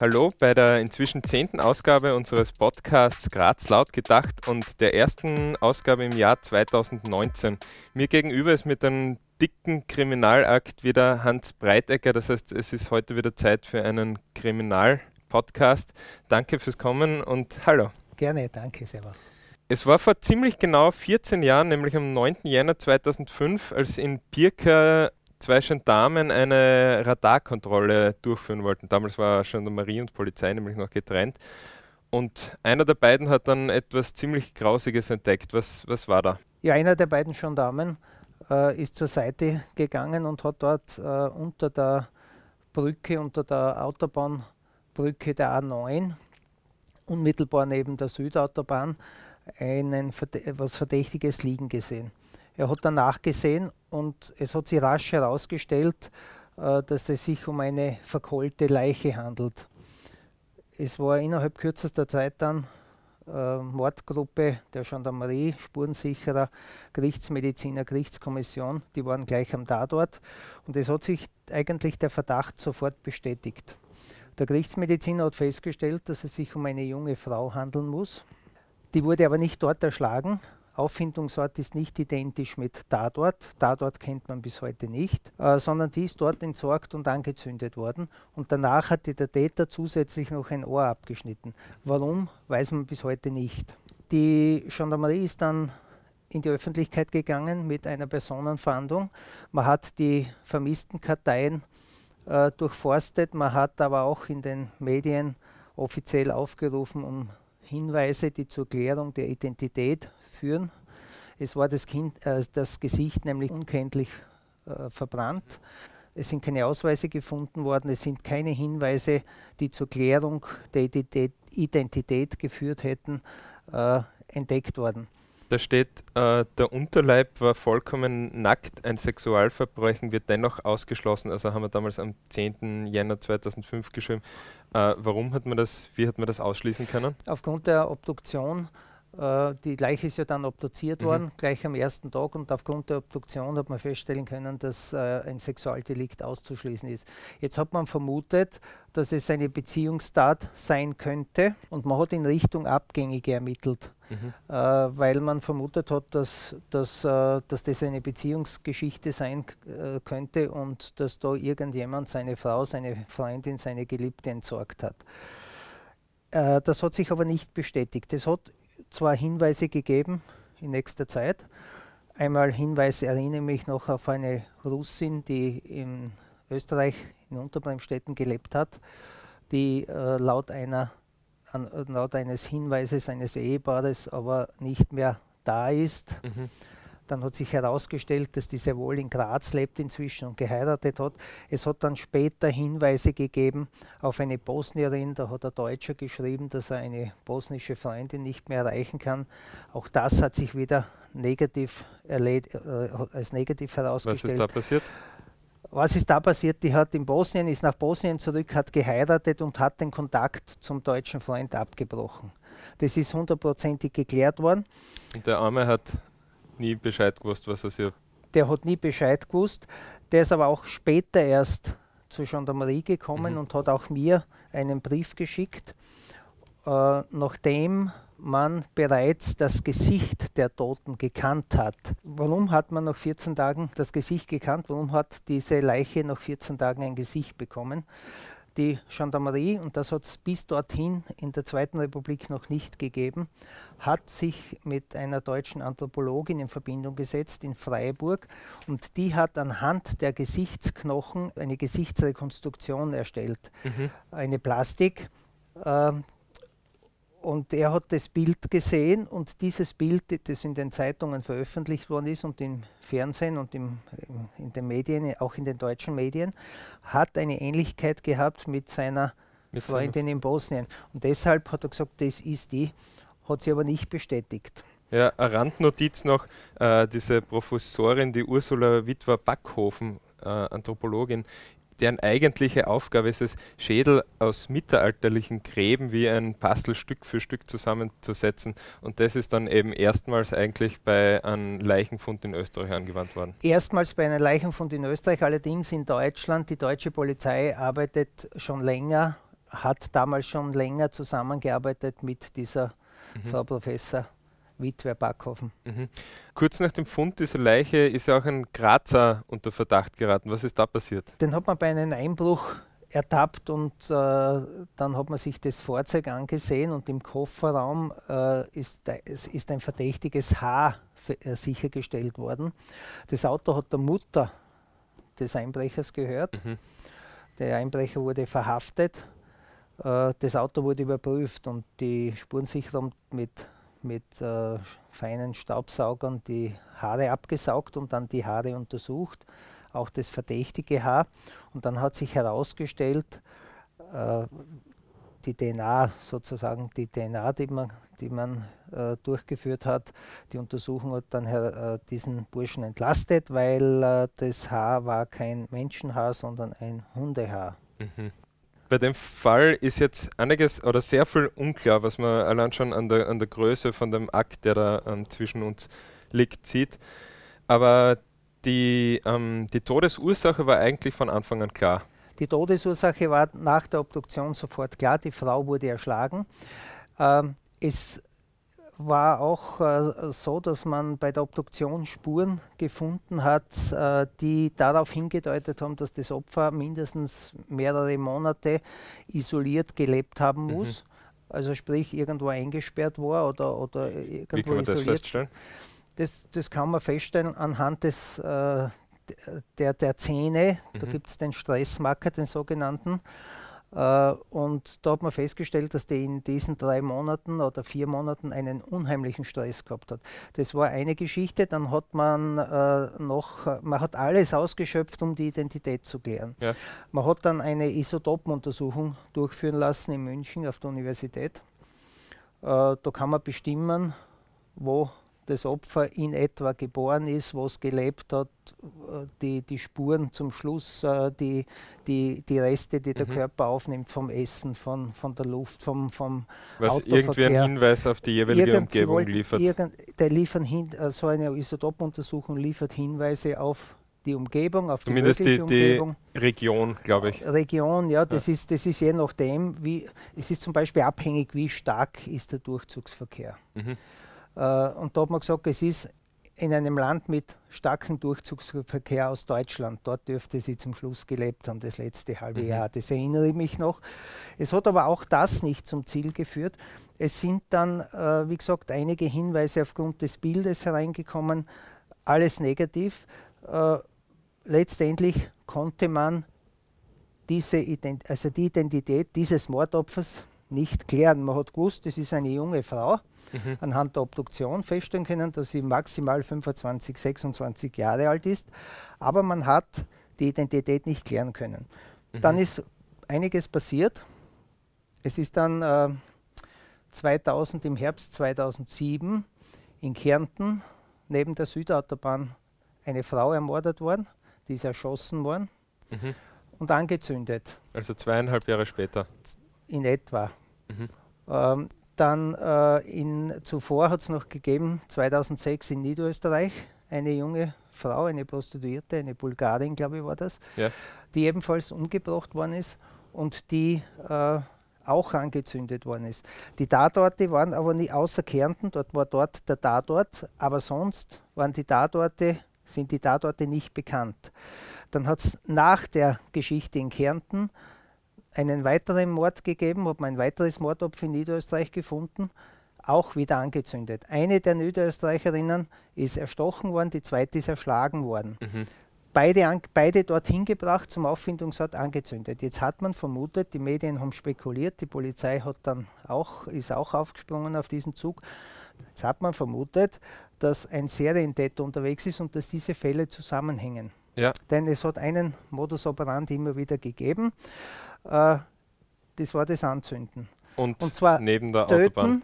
Hallo bei der inzwischen zehnten Ausgabe unseres Podcasts Graz laut gedacht und der ersten Ausgabe im Jahr 2019. Mir gegenüber ist mit einem dicken Kriminalakt wieder Hans Breitecker. Das heißt, es ist heute wieder Zeit für einen Kriminal-Podcast. Danke fürs Kommen und hallo. Gerne, danke, servus. Es war vor ziemlich genau 14 Jahren, nämlich am 9. Jänner 2005, als in Birka zwei Gendarmen eine Radarkontrolle durchführen wollten. Damals war Gendarmerie und Polizei nämlich noch getrennt. Und einer der beiden hat dann etwas ziemlich Grausiges entdeckt. Was, was war da? Ja, einer der beiden Gendarmen äh, ist zur Seite gegangen und hat dort äh, unter der Brücke, unter der Autobahnbrücke der A9, unmittelbar neben der Südautobahn, einen, etwas Verdächtiges liegen gesehen. Er hat danach gesehen und es hat sich rasch herausgestellt, äh, dass es sich um eine verkohlte Leiche handelt. Es war innerhalb kürzester Zeit dann äh, Mordgruppe der Gendarmerie, Spurensicherer, Gerichtsmediziner, Gerichtskommission, die waren gleich am Tatort und es hat sich eigentlich der Verdacht sofort bestätigt. Der Gerichtsmediziner hat festgestellt, dass es sich um eine junge Frau handeln muss. Die wurde aber nicht dort erschlagen, Auffindungsort ist nicht identisch mit Tatort. Tatort kennt man bis heute nicht, äh, sondern die ist dort entsorgt und angezündet worden. Und danach hatte der Täter zusätzlich noch ein Ohr abgeschnitten. Warum, weiß man bis heute nicht. Die Gendarmerie ist dann in die Öffentlichkeit gegangen mit einer Personenfahndung. Man hat die vermissten Karteien äh, durchforstet, man hat aber auch in den Medien offiziell aufgerufen, um Hinweise, die zur Klärung der Identität führen. Es war das, kind, äh, das Gesicht nämlich unkenntlich äh, verbrannt. Es sind keine Ausweise gefunden worden, es sind keine Hinweise, die zur Klärung der Identität, geführt hätten, äh, entdeckt worden. Da steht, äh, der Unterleib war vollkommen nackt, ein Sexualverbrechen wird dennoch ausgeschlossen. Also haben wir damals am 10. Jänner 2005 geschrieben. Äh, warum hat man das, wie hat man das ausschließen können? Aufgrund der Obduktion äh, die Leiche ist ja dann obduziert mhm. worden, gleich am ersten Tag und aufgrund der Obduktion hat man feststellen können, dass äh, ein Sexualdelikt auszuschließen ist. Jetzt hat man vermutet, dass es eine Beziehungstat sein könnte und man hat in Richtung Abgängige ermittelt, mhm. äh, weil man vermutet hat, dass, dass, äh, dass das eine Beziehungsgeschichte sein äh, könnte und dass da irgendjemand seine Frau, seine Freundin, seine Geliebte entsorgt hat. Äh, das hat sich aber nicht bestätigt. Es hat zwar Hinweise gegeben in nächster Zeit. Einmal Hinweise erinnere mich noch auf eine Russin, die in Österreich in Unterbremstetten gelebt hat, die äh, laut, einer, an, laut eines Hinweises eines Ehepaares aber nicht mehr da ist. Mhm. Dann hat sich herausgestellt, dass die sehr wohl in Graz lebt inzwischen und geheiratet hat. Es hat dann später Hinweise gegeben auf eine Bosnierin. Da hat ein Deutscher geschrieben, dass er eine bosnische Freundin nicht mehr erreichen kann. Auch das hat sich wieder negativ äh, als negativ herausgestellt. Was ist da passiert? Was ist da passiert? Die hat in Bosnien, ist nach Bosnien zurück, hat geheiratet und hat den Kontakt zum deutschen Freund abgebrochen. Das ist hundertprozentig geklärt worden. Und der Arme hat nie Bescheid gewusst, was er sich. Der hat nie Bescheid gewusst. Der ist aber auch später erst zur Gendarmerie gekommen mhm. und hat auch mir einen Brief geschickt, äh, nachdem man bereits das Gesicht der Toten gekannt hat. Warum hat man nach 14 Tagen das Gesicht gekannt? Warum hat diese Leiche nach 14 Tagen ein Gesicht bekommen? die Gendarmerie, und das hat es bis dorthin in der Zweiten Republik noch nicht gegeben, hat sich mit einer deutschen Anthropologin in Verbindung gesetzt in Freiburg und die hat anhand der Gesichtsknochen eine Gesichtsrekonstruktion erstellt, mhm. eine Plastik. Und er hat das Bild gesehen und dieses Bild, das in den Zeitungen veröffentlicht worden ist und im Fernsehen und im, in den Medien, auch in den deutschen Medien, hat eine Ähnlichkeit gehabt mit seiner mit Freundin in Bosnien. Und deshalb hat er gesagt, das ist die, hat sie aber nicht bestätigt. Ja, eine Randnotiz noch, äh, diese Professorin, die Ursula Witwer-Backhofen, äh, Anthropologin, deren eigentliche Aufgabe ist es, Schädel aus mittelalterlichen Gräben wie ein Puzzle Stück für Stück zusammenzusetzen. Und das ist dann eben erstmals eigentlich bei einem Leichenfund in Österreich angewandt worden. Erstmals bei einem Leichenfund in Österreich, allerdings in Deutschland. Die deutsche Polizei arbeitet schon länger hat damals schon länger zusammengearbeitet mit dieser Mhm. Frau Professor Witwer Backhofen. Mhm. Kurz nach dem Fund dieser Leiche ist ja auch ein Grazer unter Verdacht geraten. Was ist da passiert? Den hat man bei einem Einbruch ertappt und äh, dann hat man sich das Fahrzeug angesehen und im Kofferraum äh, ist, ist ein verdächtiges Haar äh, sichergestellt worden. Das Auto hat der Mutter des Einbrechers gehört. Mhm. Der Einbrecher wurde verhaftet. Äh, das Auto wurde überprüft und die Spurensicherer haben mit, mit äh, feinen Staubsaugern die Haare abgesaugt und dann die Haare untersucht, auch das verdächtige Haar. Und dann hat sich herausgestellt, äh, die DNA sozusagen, die DNA, die man, die man äh, durchgeführt hat, die Untersuchung hat dann äh, diesen Burschen entlastet, weil äh, das Haar war kein Menschenhaar, sondern ein Hundehaar. Mhm. Bei dem Fall ist jetzt einiges oder sehr viel unklar, was man allein schon an der, an der Größe von dem Akt, der da ähm, zwischen uns liegt, sieht. Aber die, ähm, die Todesursache war eigentlich von Anfang an klar. Die Todesursache war nach der Obduktion sofort klar, die Frau wurde erschlagen. Ähm, es war auch äh, so, dass man bei der Obduktion Spuren gefunden hat, äh, die darauf hingedeutet haben, dass das Opfer mindestens mehrere Monate isoliert gelebt haben Mhm. muss. Also sprich irgendwo eingesperrt war oder, oder Wie irgendwo kann man das isoliert feststellen? das, das kann man feststellen anhand des, äh, der, der Zähne. Da Mhm. gibt es den Stressmarker, den sogenannten. Äh, und da hat man festgestellt, dass die in diesen drei Monaten oder vier Monaten einen unheimlichen Stress gehabt hat. Das war eine Geschichte. Dann hat man äh, noch, man hat alles ausgeschöpft, um die Identität zu klären. Ja. Man hat dann eine Isotopenuntersuchung durchführen lassen in München auf der Universität. Äh, da kann man bestimmen, wo das Opfer in etwa geboren ist, wo es gelebt hat, äh, die, die Spuren zum Schluss, äh, die, die, die Reste, die der Mhm. Körper aufnimmt vom Essen, von, von der Luft, vom, vom Was Autoverkehr. irgendwie einen Hinweis auf die jeweilige Irgend- Umgebung liefert. Irgend, der liefern hin, äh, so eine Isotopuntersuchung liefert Hinweise auf die Umgebung, auf Zumindest die die, mögliche die Umgebung. Region, glaube ich. Region, ja, das, Ist, das ist je nachdem, wie, es ist zum Beispiel abhängig, wie stark ist der Durchzugsverkehr. Mhm. Äh, und da hat man gesagt, es ist in einem Land mit starkem Durchzugsverkehr aus Deutschland, dort dürfte sie zum Schluss gelebt haben, das letzte halbe Mhm. Jahr. Das erinnere ich mich noch. Es hat aber auch das nicht zum Ziel geführt. Es sind dann, äh, wie gesagt, einige Hinweise aufgrund des Bildes hereingekommen, alles negativ. Äh, letztendlich konnte man diese Ident also die Identität dieses Mordopfers nicht klären. Man hat gewusst, es ist eine junge Frau, Mhm. anhand der Obduktion feststellen können, dass sie maximal 25, 26 Jahre alt ist, aber man hat die Identität nicht klären können. Dann Mhm. ist einiges passiert. Es ist dann äh, 2000, im Herbst 2007 in Kärnten neben der Südautobahn eine Frau ermordet worden, die ist erschossen worden Mhm. und angezündet. Also zweieinhalb Jahre später. In etwa. Mhm. Ähm, dann äh, in, zuvor hat es noch gegeben, 2006 in Niederösterreich, eine junge Frau, eine Prostituierte, eine Bulgarin, glaube ich, war das, Ja. die ebenfalls umgebracht worden ist und die äh, auch angezündet worden ist. Die Tatorte waren aber nie außer Kärnten, dort war dort der Tatort, aber sonst waren die Tatorte, sind die Tatorte nicht bekannt. Dann hat es nach der Geschichte in Kärnten einen weiteren Mord gegeben, hat man ein weiteres Mordopfer in Niederösterreich gefunden, auch wieder angezündet. Eine der Niederösterreicherinnen ist erstochen worden, die zweite ist erschlagen worden. Mhm. Beide, an, beide dorthin gebracht, zum Auffindungsort angezündet. Jetzt hat man vermutet, die Medien haben spekuliert, die Polizei hat dann auch, ist auch aufgesprungen auf diesen Zug. Jetzt hat man vermutet, dass ein Serientäter unterwegs ist und dass diese Fälle zusammenhängen. Ja. Denn es hat einen Modus operandi immer wieder gegeben. Äh, das war das Anzünden. Und, Und zwar neben der Autobahn. töten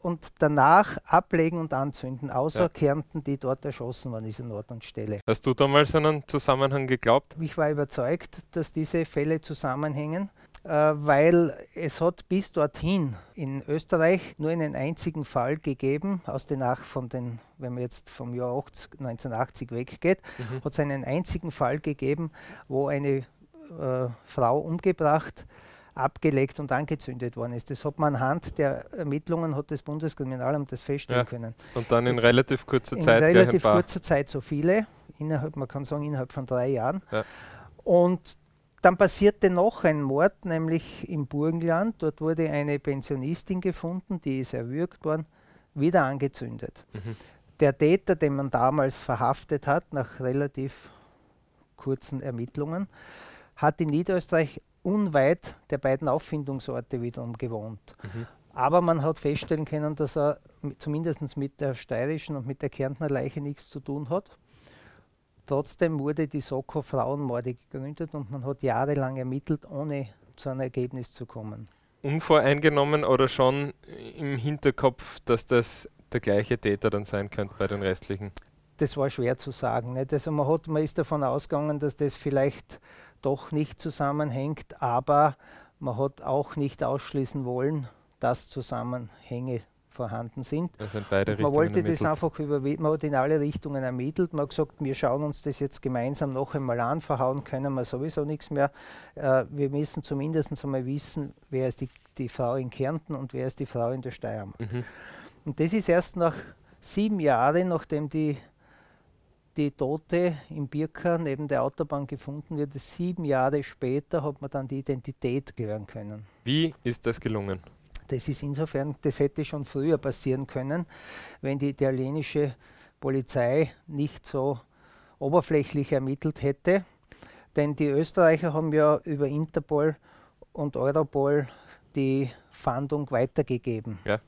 und danach ablegen und anzünden, außer Ja. Kärnten, die dort erschossen waren, ist an Ort und Stelle. Hast du damals an einen Zusammenhang geglaubt? Ich war überzeugt, dass diese Fälle zusammenhängen, weil es hat bis dorthin in Österreich nur einen einzigen Fall gegeben, aus den Nach von den, wenn man jetzt vom Jahr 80, 1980 weggeht, Mhm. hat es einen einzigen Fall gegeben, wo eine äh, Frau umgebracht, abgelegt und angezündet worden ist. Das hat man anhand der Ermittlungen hat das Bundeskriminalamt das feststellen ja. können. Und dann in Jetzt relativ kurzer Zeit. In relativ kurzer Zeit so viele, innerhalb, man kann sagen innerhalb von drei Jahren. Ja. Und dann passierte noch ein Mord, nämlich im Burgenland. Dort wurde eine Pensionistin gefunden, die ist erwürgt worden, wieder angezündet. Mhm. Der Täter, den man damals verhaftet hat, nach relativ kurzen Ermittlungen, hat in Niederösterreich unweit der beiden Auffindungsorte wiederum gewohnt. Mhm. Aber man hat feststellen können, dass er zumindest mit der steirischen und mit der Kärntner Leiche nichts zu tun hat. Trotzdem wurde die Soko Frauenmorde gegründet und man hat jahrelang ermittelt, ohne zu einem Ergebnis zu kommen. Unvoreingenommen oder schon im Hinterkopf, dass das der gleiche Täter dann sein könnte bei den restlichen? Das war schwer zu sagen. Nicht? Also man, hat, man ist davon ausgegangen, dass das vielleicht doch nicht zusammenhängt, aber man hat auch nicht ausschließen wollen, dass Zusammenhänge vorhanden sind. Also in beide man wollte ermittelt. das einfach über, man hat in alle Richtungen ermittelt. Man hat gesagt, wir schauen uns das jetzt gemeinsam noch einmal an, verhauen können wir sowieso nichts mehr. Äh, wir müssen zumindest einmal wissen, wer ist die, die Frau in Kärnten und wer ist die Frau in der Steiermark. Mhm. Und das ist erst nach sieben Jahren, nachdem die die Tote im Birka neben der Autobahn gefunden wird. Sieben Jahre später hat man dann die Identität klären können. Wie ist das gelungen? Das ist insofern, das hätte schon früher passieren können, wenn die italienische Polizei nicht so oberflächlich ermittelt hätte. Denn die Österreicher haben ja über Interpol und Europol die Fahndung weitergegeben. Ja.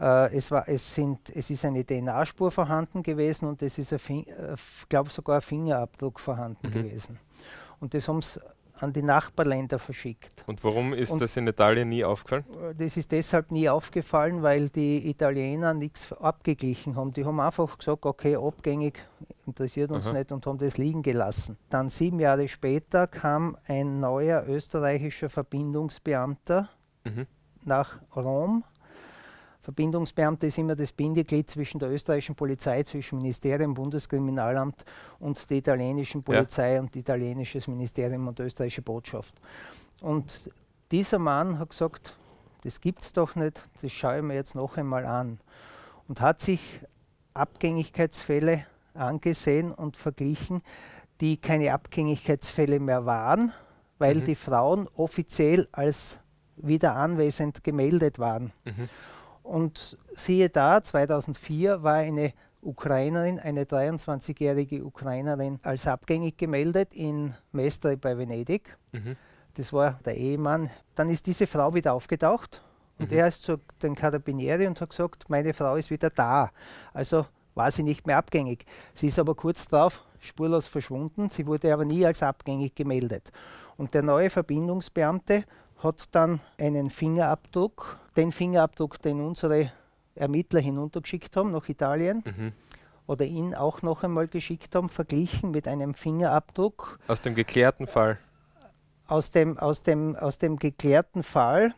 Äh, es, war, es, sind, es ist eine DNA-Spur vorhanden gewesen und es ist, ich äh, glaube sogar ein Fingerabdruck vorhanden mhm. gewesen. Und das haben sie an die Nachbarländer verschickt. Und warum ist und das in Italien nie aufgefallen? Äh, das ist deshalb nie aufgefallen, weil die Italiener nichts abgeglichen haben. Die haben einfach gesagt, okay, abgängig, interessiert uns Aha. nicht und haben das liegen gelassen. Dann sieben Jahre später kam ein neuer österreichischer Verbindungsbeamter mhm. nach Rom Verbindungsbeamter ist immer das Bindeglied zwischen der österreichischen Polizei, zwischen Ministerium, Bundeskriminalamt und der italienischen Polizei ja. und italienisches Ministerium und österreichische Botschaft. Und dieser Mann hat gesagt, das gibt es doch nicht, das schaue ich mir jetzt noch einmal an. Und hat sich Abgängigkeitsfälle angesehen und verglichen, die keine Abgängigkeitsfälle mehr waren, weil mhm. die Frauen offiziell als wieder anwesend gemeldet waren. Mhm. Und siehe da, 2004 war eine Ukrainerin, eine 23-jährige Ukrainerin, als abgängig gemeldet in Mestre bei Venedig. Mhm. Das war der Ehemann. Dann ist diese Frau wieder aufgetaucht und mhm. er ist zu den Carabinieri und hat gesagt, meine Frau ist wieder da. Also war sie nicht mehr abgängig. Sie ist aber kurz darauf spurlos verschwunden. Sie wurde aber nie als abgängig gemeldet. Und der neue Verbindungsbeamte hat dann einen Fingerabdruck, den Fingerabdruck, den unsere Ermittler hinuntergeschickt haben nach Italien mhm. oder ihn auch noch einmal geschickt haben, verglichen mit einem Fingerabdruck. Aus dem geklärten Fall. Aus dem, aus dem, aus dem geklärten Fall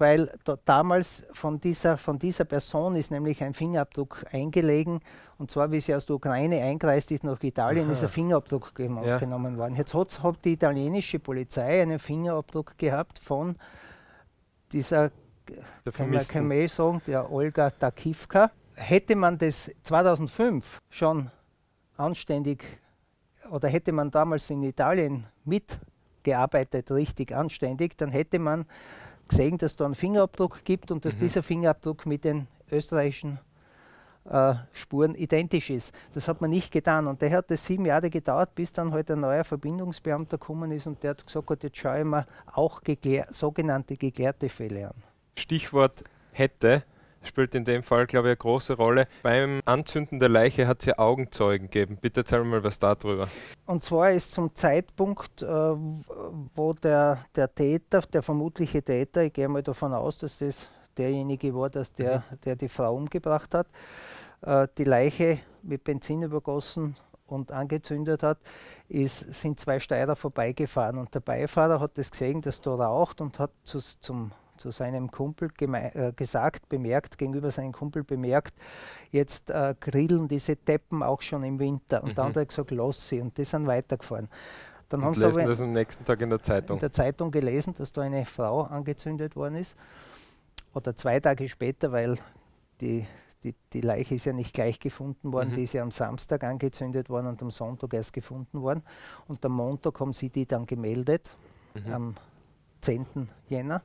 weil damals von dieser, von dieser Person ist nämlich ein Fingerabdruck eingelegen und zwar wie sie aus der Ukraine eingereist ist nach Italien, Aha. ist ein Fingerabdruck ja. genommen worden. Jetzt hat, hat die italienische Polizei einen Fingerabdruck gehabt von dieser, der kann man, kann man sagen, der Olga Takivka. Hätte man das 2005 schon anständig oder hätte man damals in Italien mitgearbeitet, richtig anständig, dann hätte man gesehen, dass da einen Fingerabdruck gibt und dass mhm. dieser Fingerabdruck mit den österreichischen äh, Spuren identisch ist. Das hat man nicht getan und der hat es sieben Jahre gedauert, bis dann halt ein neuer Verbindungsbeamter gekommen ist und der hat gesagt, jetzt schaue ich mir auch geklär, sogenannte geklärte Fälle an. Stichwort hätte spielt in dem Fall, glaube ich, eine große Rolle. Beim Anzünden der Leiche hat es ja Augenzeugen gegeben. Bitte erzähl mal was darüber. Und zwar ist zum Zeitpunkt, äh, wo der, der Täter, der vermutliche Täter, ich gehe mal davon aus, dass das derjenige war, dass der, mhm. der die Frau umgebracht hat, äh, die Leiche mit Benzin übergossen und angezündet hat, ist, sind zwei Steirer vorbeigefahren und der Beifahrer hat das gesehen, dass da raucht und hat zu, zum zu seinem Kumpel äh, gesagt, bemerkt, gegenüber seinem Kumpel bemerkt, jetzt äh, grillen diese Deppen auch schon im Winter. Und mhm. andere hat gesagt, lass sie. Und die sind weitergefahren. Dann Und haben sie lesen das am nächsten Tag in der in Zeitung. der Zeitung gelesen, dass da eine Frau angezündet worden ist. Oder zwei Tage später, weil die, die, die Leiche ist ja nicht gleich gefunden worden, Mhm. die ist ja am Samstag angezündet worden und am Sonntag erst gefunden worden. Und am Montag haben sie die dann gemeldet, Mhm. am 10. Jänner.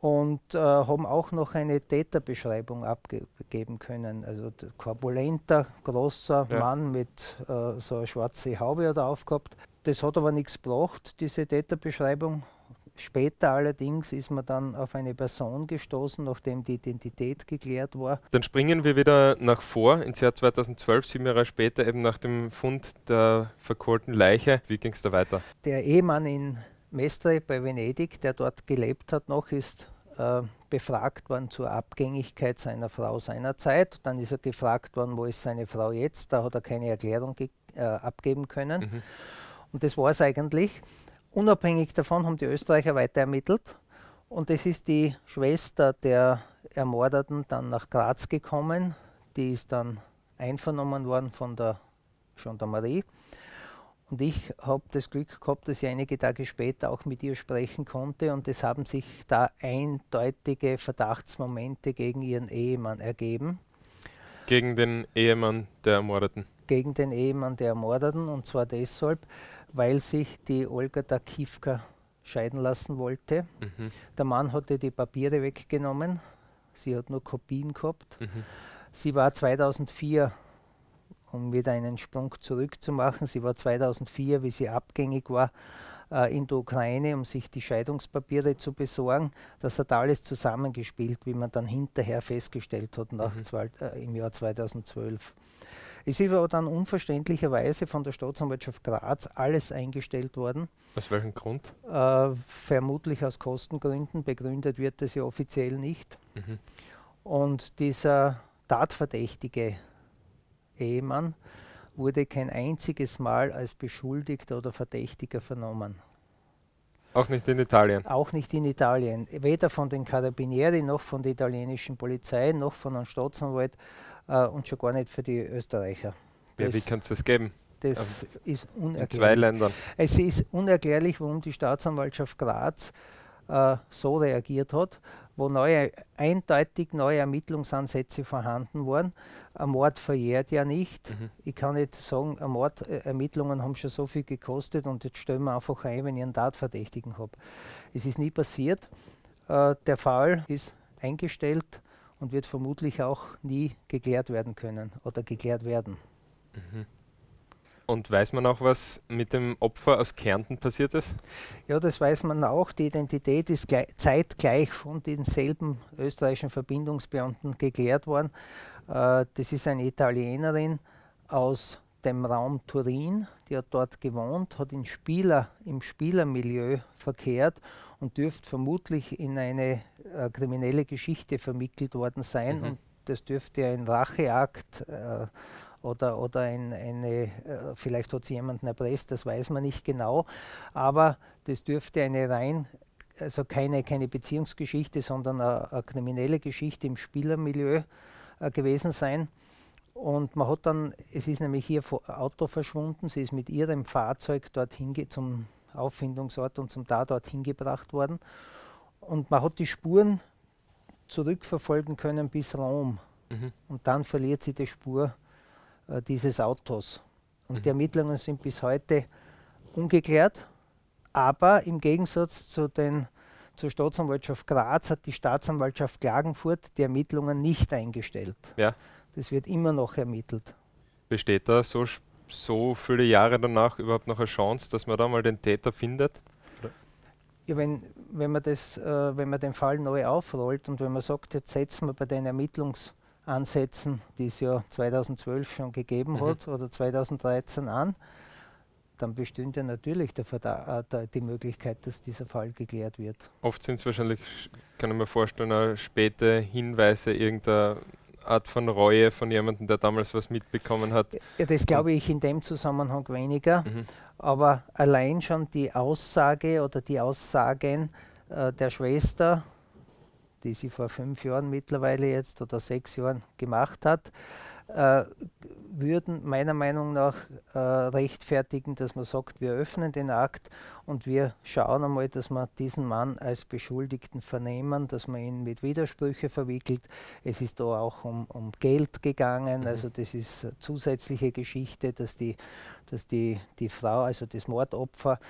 Und äh, haben auch noch eine Täterbeschreibung abgeben können. Also korpulenter, großer Ja. Mann mit äh, so einer schwarzen Haube hat er aufgehabt. Das hat aber nichts gebracht, diese Täterbeschreibung. Später allerdings ist man dann auf eine Person gestoßen, nachdem die Identität geklärt war. Dann springen wir wieder nach vor ins Jahr 2012, sieben Jahre später, eben nach dem Fund der verkohlten Leiche. Wie ging es da weiter? Der Ehemann in Mestre bei Venedig, der dort gelebt hat noch, ist äh, befragt worden zur Abgängigkeit seiner Frau seinerzeit. Dann ist er gefragt worden, wo ist seine Frau jetzt? Da hat er keine Erklärung äh, abgeben können. Mhm. Und das war es eigentlich. Unabhängig davon haben die Österreicher weiter ermittelt. Und es ist die Schwester der Ermordeten dann nach Graz gekommen. Die ist dann einvernommen worden von der Gendarmerie. Und ich habe das Glück gehabt, dass ich einige Tage später auch mit ihr sprechen konnte. Und es haben sich da eindeutige Verdachtsmomente gegen ihren Ehemann ergeben. Gegen den Ehemann der Ermordeten. Gegen den Ehemann der Ermordeten. Und zwar deshalb, weil sich die Olga Dakivka scheiden lassen wollte. Mhm. Der Mann hatte die Papiere weggenommen. Sie hat nur Kopien gehabt. Mhm. Sie war 2004, um wieder einen Sprung zurückzumachen, sie war 2004, wie sie abgängig war, äh, in der Ukraine, um sich die Scheidungspapiere zu besorgen. Das hat alles zusammengespielt, wie man dann hinterher festgestellt hat, nach Mhm. zwei, äh, im Jahr 2012. Es ist aber dann unverständlicherweise von der Staatsanwaltschaft Graz alles eingestellt worden. Aus welchem Grund? Äh, vermutlich aus Kostengründen, begründet wird das ja offiziell nicht. Mhm. Und dieser tatverdächtige Ehemann wurde kein einziges Mal als Beschuldigter oder Verdächtiger vernommen. Auch nicht in Italien. Auch nicht in Italien. Weder von den Carabinieri noch von der italienischen Polizei noch von einem Staatsanwalt äh, und schon gar nicht für die Österreicher. Ja, wie kann es das geben? das ist In zwei unerklärlich. Ländern. Es ist unerklärlich, warum die Staatsanwaltschaft Graz äh, so reagiert hat, wo neue, eindeutig neue Ermittlungsansätze vorhanden waren. Ein Mord verjährt ja nicht. Mhm. Ich kann nicht sagen, ein Mordermittlungen haben schon so viel gekostet und jetzt stellen wir einfach ein, wenn ich einen Tatverdächtigen habe. Es ist nie passiert. Äh, der Fall ist eingestellt und wird vermutlich auch nie geklärt werden können oder geklärt werden. Und weiß man auch, was mit dem Opfer aus Kärnten passiert ist? Ja, das weiß man auch. Die Identität ist glei- zeitgleich von denselben österreichischen Verbindungsbeamten geklärt worden. Äh, das ist eine Italienerin aus dem Raum Turin, die hat dort gewohnt, hat in Spieler, im Spielermilieu verkehrt und dürfte vermutlich in eine äh, kriminelle Geschichte vermittelt worden sein. Mhm. Und das dürfte ein Racheakt äh, oder, oder ein, eine, äh, vielleicht hat sie jemanden erpresst, das weiß man nicht genau, aber das dürfte eine rein, also keine, keine Beziehungsgeschichte, sondern eine, eine kriminelle Geschichte im Spielermilieu äh, gewesen sein. Und man hat dann, es ist nämlich ihr Auto verschwunden, sie ist mit ihrem Fahrzeug dorthin zum Auffindungsort und zum Tatort hingebracht worden. Und man hat die Spuren zurückverfolgen können bis Rom. Mhm. Und dann verliert sie die Spur äh, dieses Autos. Und die Mhm. Ermittlungen sind bis heute ungeklärt. Aber im Gegensatz zu den, zur Staatsanwaltschaft Graz hat die Staatsanwaltschaft Klagenfurt die Ermittlungen nicht eingestellt. Ja. Das wird immer noch ermittelt. Besteht da so, so viele Jahre danach überhaupt noch eine Chance, dass man da mal den Täter findet? Ja, wenn, wenn, man das, äh, wenn man den Fall neu aufrollt und wenn man sagt, jetzt setzen wir bei den Ermittlungsansätzen, die es ja 2012 schon gegeben Mhm. hat oder 2013 an, dann bestünde natürlich Verda äh, die Möglichkeit, dass dieser Fall geklärt wird. Oft sind es wahrscheinlich, kann ich mir vorstellen, auch späte Hinweise, irgendeine Art von Reue von jemandem, der damals was mitbekommen hat. Ja, das glaube ich in dem Zusammenhang weniger, Mhm. aber allein schon die Aussage oder die Aussagen äh, der Schwester, die sie vor fünf Jahren mittlerweile jetzt oder sechs Jahren gemacht hat, äh, würden meiner Meinung nach äh, rechtfertigen, dass man sagt, wir öffnen den Akt und wir schauen einmal, dass wir diesen Mann als Beschuldigten vernehmen, dass man ihn mit Widersprüche verwickelt. Es ist da auch um, um Geld gegangen, mhm. also das ist zusätzliche Geschichte, dass die, dass die, die Frau, also das Mordopfer,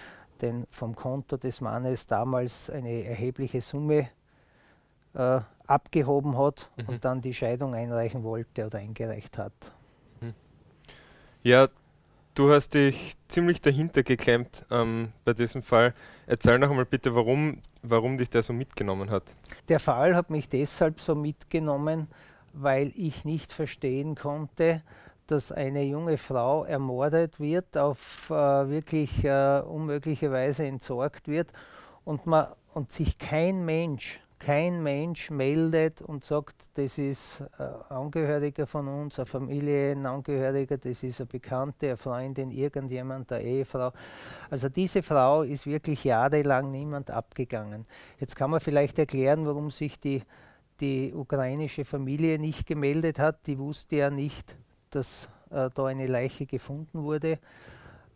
den vom Konto des Mannes damals eine erhebliche Summe äh, abgehoben hat mhm. und dann die Scheidung einreichen wollte oder eingereicht hat. Ja, du hast dich ziemlich dahinter geklemmt ähm, bei diesem Fall. Erzähl noch einmal bitte, warum, warum dich der so mitgenommen hat. Der Fall hat mich deshalb so mitgenommen, weil ich nicht verstehen konnte, dass eine junge Frau ermordet wird, auf äh, wirklich äh, unmögliche Weise entsorgt wird und, man, und sich kein Mensch kein Mensch meldet und sagt, das ist ein Angehöriger von uns, ein Familienangehöriger, das ist eine Bekannte, eine Freundin, irgendjemand, eine Ehefrau. Also diese Frau ist wirklich jahrelang niemand abgegangen. Jetzt kann man vielleicht erklären, warum sich die, die ukrainische Familie nicht gemeldet hat. Die wusste ja nicht, dass äh, da eine Leiche gefunden wurde.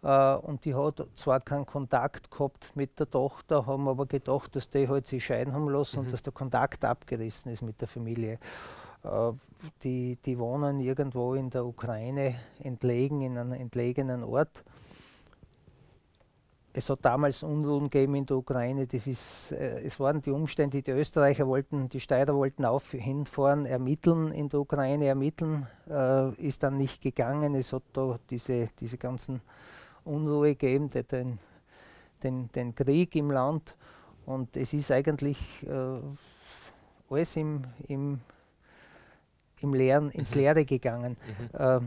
Uh, und die hat zwar keinen Kontakt gehabt mit der Tochter, haben aber gedacht, dass die halt sich scheiden haben lassen mhm. und dass der Kontakt abgerissen ist mit der Familie. Uh, die, die wohnen irgendwo in der Ukraine, entlegen, in einem entlegenen Ort. Es hat damals Unruhen gegeben in der Ukraine. Das ist, äh, es waren die Umstände, die Österreicher wollten, die Steirer wollten auf, hinfahren, ermitteln in der Ukraine, ermitteln, äh, ist dann nicht gegangen. Es hat da diese, diese ganzen Unruhe geben, den, den, den Krieg im Land. Und es ist eigentlich äh, alles im, im, im Leeren, ins mhm. Leere gegangen. Mhm. Äh,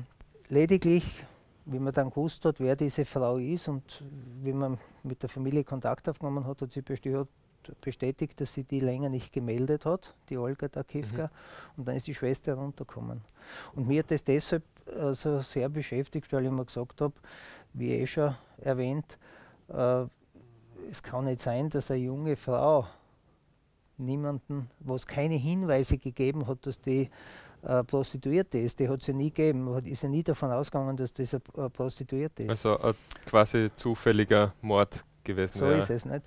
lediglich, wie man dann gewusst hat, wer diese Frau ist und wie man mit der Familie Kontakt aufgenommen hat, hat sie bestätigt, dass sie die länger nicht gemeldet hat, die Olga Dakivka. Mhm. Und dann ist die Schwester heruntergekommen. Und mir hat das deshalb also sehr beschäftigt, weil ich mir gesagt habe, wie eh schon erwähnt, äh, es kann nicht sein, dass eine junge Frau niemanden, wo es keine Hinweise gegeben hat, dass die äh, Prostituierte ist, die hat es ja nie gegeben, hat, ist ja nie davon ausgegangen, dass das eine äh, Prostituierte ist. Also ein quasi zufälliger Mord gewesen. So ja. ist es nicht.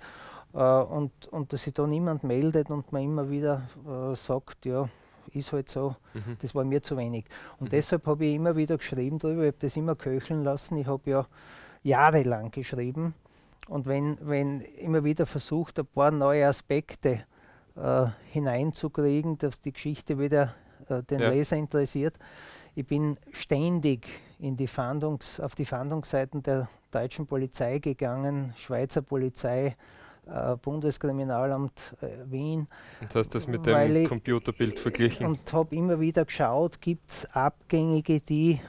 Äh, und, und dass sich da niemand meldet und man immer wieder äh, sagt, ja, ist halt so, mhm. das war mir zu wenig. Und mhm. deshalb habe ich immer wieder geschrieben darüber, ich habe das immer köcheln lassen. Ich habe ja jahrelang geschrieben und wenn, wenn immer wieder versucht, ein paar neue Aspekte äh, hineinzukriegen, dass die Geschichte wieder äh, den ja. Leser interessiert. Ich bin ständig in die Fahndungs, auf die Fahndungsseiten der deutschen Polizei gegangen, Schweizer Polizei, Bundeskriminalamt äh, Wien. Und hast das mit dem Computerbild verglichen? Und habe immer wieder geschaut, gibt es Abgängige, die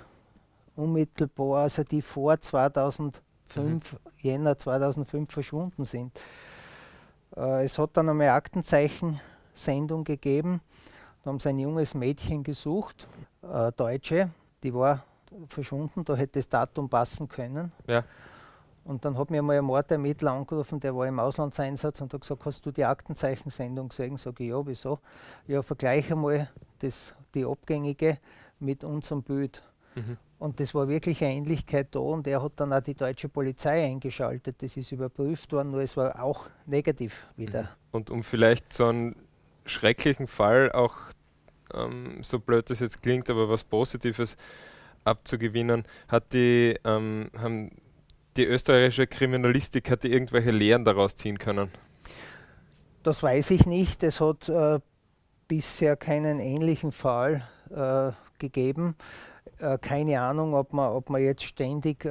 unmittelbar, also die vor 2005, mhm. Jänner 2005 verschwunden sind. Äh, es hat dann einmal Aktenzeichen-Sendung gegeben. Da haben sie ein junges Mädchen gesucht, äh, Deutsche, die war verschwunden, da hätte das Datum passen können. Ja. Und dann hat mir mal ein Mordermittler angerufen, der war im Auslandseinsatz und hat gesagt, hast du die Aktenzeichensendung gesehen? Sage ich, ja, wieso? Ja, vergleiche mal das, die Abgängige mit unserem Bild. Mhm. Und das war wirklich eine Ähnlichkeit da und er hat dann auch die deutsche Polizei eingeschaltet. Das ist überprüft worden, nur es war auch negativ wieder. Mhm. Und um vielleicht so einen schrecklichen Fall auch, ähm, so blöd das jetzt klingt, aber was Positives abzugewinnen, hat die, ähm, haben die österreichische Kriminalistik hatte irgendwelche Lehren daraus ziehen können? Das weiß ich nicht. Es hat äh, bisher keinen ähnlichen Fall äh, gegeben. Äh, keine Ahnung, ob man, ob man jetzt ständig, äh,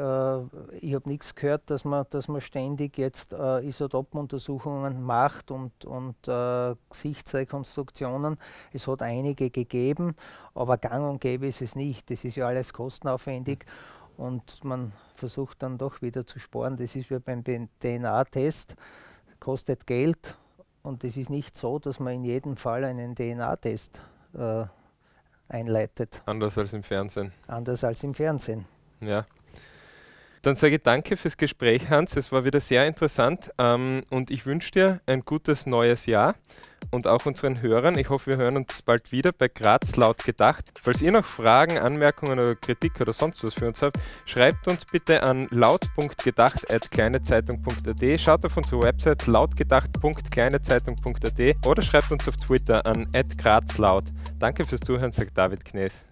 ich habe nichts gehört, dass man, dass man ständig jetzt äh, Isotopuntersuchungen macht und, und äh, Gesichtsrekonstruktionen. Es hat einige gegeben, aber gang und gäbe ist es nicht. Das ist ja alles kostenaufwendig und man versucht dann doch wieder zu sparen. Das ist wie beim DNA-Test, kostet Geld und es ist nicht so, dass man in jedem Fall einen DNA-Test äh, einleitet. Anders als im Fernsehen. Anders als im Fernsehen. Ja. Dann sage ich danke fürs Gespräch, Hans. Es war wieder sehr interessant ähm, und ich wünsche dir ein gutes neues Jahr und auch unseren Hörern. Ich hoffe, wir hören uns bald wieder bei Graz laut gedacht. Falls ihr noch Fragen, Anmerkungen oder Kritik oder sonst was für uns habt, schreibt uns bitte an laut.gedacht.kleinezeitung.at. Schaut auf unsere Website lautgedacht.kleinezeitung.at oder schreibt uns auf Twitter an grazlaut. Danke fürs Zuhören, sagt David Knees.